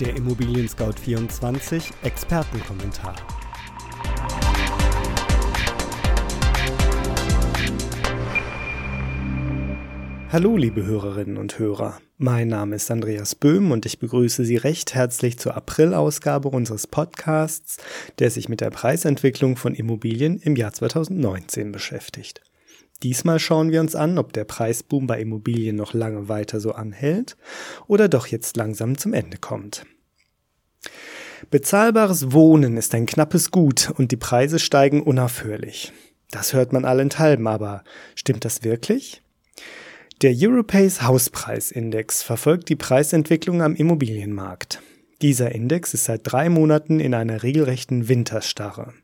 Der Immobilien Scout 24 Expertenkommentar. Hallo liebe Hörerinnen und Hörer, mein Name ist Andreas Böhm und ich begrüße Sie recht herzlich zur April-Ausgabe unseres Podcasts, der sich mit der Preisentwicklung von Immobilien im Jahr 2019 beschäftigt. Diesmal schauen wir uns an, ob der Preisboom bei Immobilien noch lange weiter so anhält oder doch jetzt langsam zum Ende kommt. Bezahlbares Wohnen ist ein knappes Gut und die Preise steigen unaufhörlich. Das hört man allenthalben, aber stimmt das wirklich? Der Europace Hauspreisindex verfolgt die Preisentwicklung am Immobilienmarkt. Dieser Index ist seit drei Monaten in einer regelrechten Winterstarre.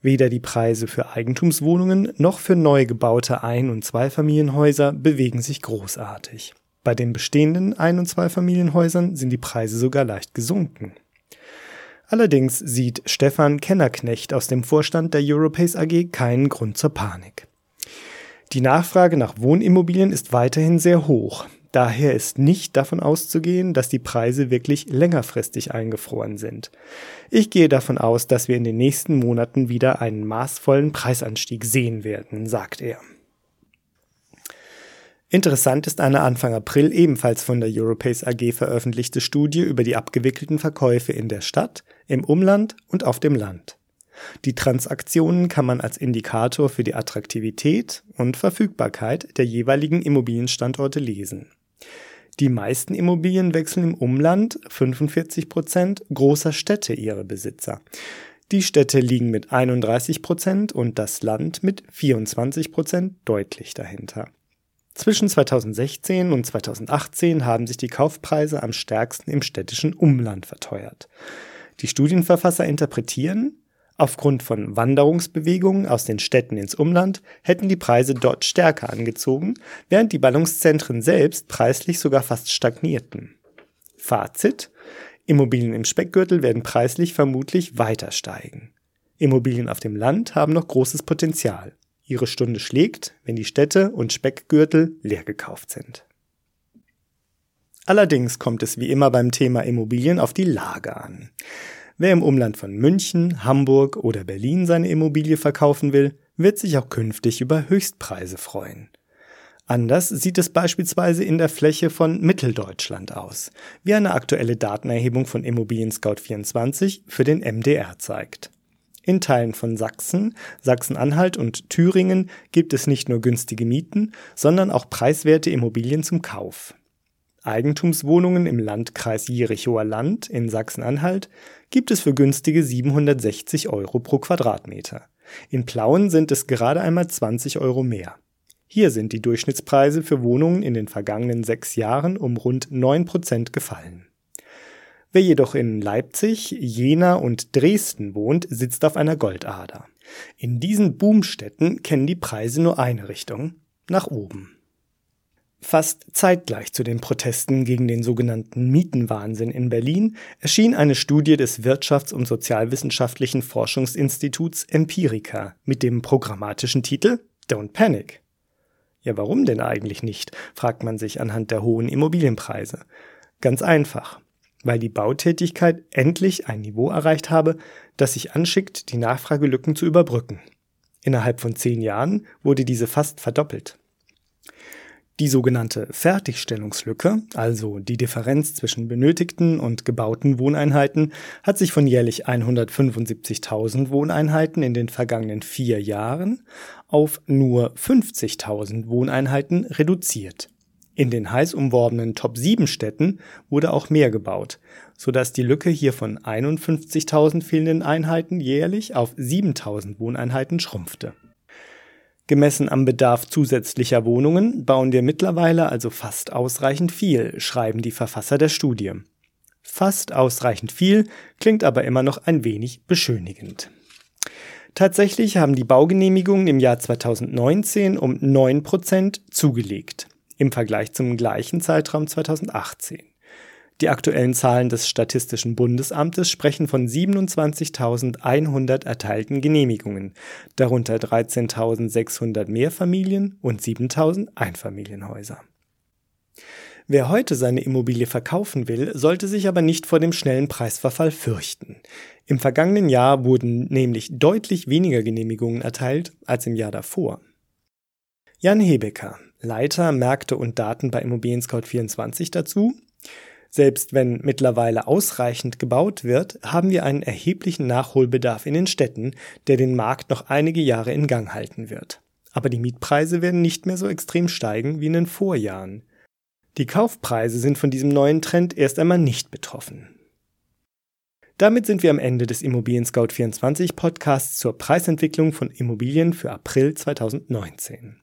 Weder die Preise für Eigentumswohnungen noch für neu gebaute Ein- und Zweifamilienhäuser bewegen sich großartig. Bei den bestehenden Ein- und Zweifamilienhäusern sind die Preise sogar leicht gesunken. Allerdings sieht Stefan Kennerknecht aus dem Vorstand der Europace AG keinen Grund zur Panik. Die Nachfrage nach Wohnimmobilien ist weiterhin sehr hoch. Daher ist nicht davon auszugehen, dass die Preise wirklich längerfristig eingefroren sind. Ich gehe davon aus, dass wir in den nächsten Monaten wieder einen maßvollen Preisanstieg sehen werden, sagt er. Interessant ist eine Anfang April ebenfalls von der Europace AG veröffentlichte Studie über die abgewickelten Verkäufe in der Stadt, im Umland und auf dem Land. Die Transaktionen kann man als Indikator für die Attraktivität und Verfügbarkeit der jeweiligen Immobilienstandorte lesen. Die meisten Immobilien wechseln im Umland 45 Prozent großer Städte ihre Besitzer. Die Städte liegen mit 31 Prozent und das Land mit 24 Prozent deutlich dahinter. Zwischen 2016 und 2018 haben sich die Kaufpreise am stärksten im städtischen Umland verteuert. Die Studienverfasser interpretieren, Aufgrund von Wanderungsbewegungen aus den Städten ins Umland hätten die Preise dort stärker angezogen, während die Ballungszentren selbst preislich sogar fast stagnierten. Fazit Immobilien im Speckgürtel werden preislich vermutlich weiter steigen. Immobilien auf dem Land haben noch großes Potenzial. Ihre Stunde schlägt, wenn die Städte und Speckgürtel leer gekauft sind. Allerdings kommt es wie immer beim Thema Immobilien auf die Lage an. Wer im Umland von München, Hamburg oder Berlin seine Immobilie verkaufen will, wird sich auch künftig über Höchstpreise freuen. Anders sieht es beispielsweise in der Fläche von Mitteldeutschland aus, wie eine aktuelle Datenerhebung von Immobilien Scout 24 für den MDR zeigt. In Teilen von Sachsen, Sachsen-Anhalt und Thüringen gibt es nicht nur günstige Mieten, sondern auch preiswerte Immobilien zum Kauf. Eigentumswohnungen im Landkreis Jerichower Land in Sachsen-Anhalt gibt es für günstige 760 Euro pro Quadratmeter. In Plauen sind es gerade einmal 20 Euro mehr. Hier sind die Durchschnittspreise für Wohnungen in den vergangenen sechs Jahren um rund 9 Prozent gefallen. Wer jedoch in Leipzig, Jena und Dresden wohnt, sitzt auf einer Goldader. In diesen Boomstädten kennen die Preise nur eine Richtung, nach oben. Fast zeitgleich zu den Protesten gegen den sogenannten Mietenwahnsinn in Berlin erschien eine Studie des Wirtschafts- und Sozialwissenschaftlichen Forschungsinstituts Empirica mit dem programmatischen Titel Don't Panic. Ja, warum denn eigentlich nicht? fragt man sich anhand der hohen Immobilienpreise. Ganz einfach, weil die Bautätigkeit endlich ein Niveau erreicht habe, das sich anschickt, die Nachfragelücken zu überbrücken. Innerhalb von zehn Jahren wurde diese fast verdoppelt. Die sogenannte Fertigstellungslücke, also die Differenz zwischen benötigten und gebauten Wohneinheiten, hat sich von jährlich 175.000 Wohneinheiten in den vergangenen vier Jahren auf nur 50.000 Wohneinheiten reduziert. In den heiß umworbenen Top 7 Städten wurde auch mehr gebaut, sodass die Lücke hier von 51.000 fehlenden Einheiten jährlich auf 7.000 Wohneinheiten schrumpfte. Gemessen am Bedarf zusätzlicher Wohnungen bauen wir mittlerweile also fast ausreichend viel, schreiben die Verfasser der Studie. Fast ausreichend viel klingt aber immer noch ein wenig beschönigend. Tatsächlich haben die Baugenehmigungen im Jahr 2019 um 9% zugelegt im Vergleich zum gleichen Zeitraum 2018. Die aktuellen Zahlen des Statistischen Bundesamtes sprechen von 27.100 erteilten Genehmigungen, darunter 13.600 Mehrfamilien und 7.000 Einfamilienhäuser. Wer heute seine Immobilie verkaufen will, sollte sich aber nicht vor dem schnellen Preisverfall fürchten. Im vergangenen Jahr wurden nämlich deutlich weniger Genehmigungen erteilt als im Jahr davor. Jan Hebecker, Leiter Märkte und Daten bei Immobilien Scout 24 dazu. Selbst wenn mittlerweile ausreichend gebaut wird, haben wir einen erheblichen Nachholbedarf in den Städten, der den Markt noch einige Jahre in Gang halten wird. Aber die Mietpreise werden nicht mehr so extrem steigen wie in den Vorjahren. Die Kaufpreise sind von diesem neuen Trend erst einmal nicht betroffen. Damit sind wir am Ende des Immobilien Scout 24 Podcasts zur Preisentwicklung von Immobilien für April 2019.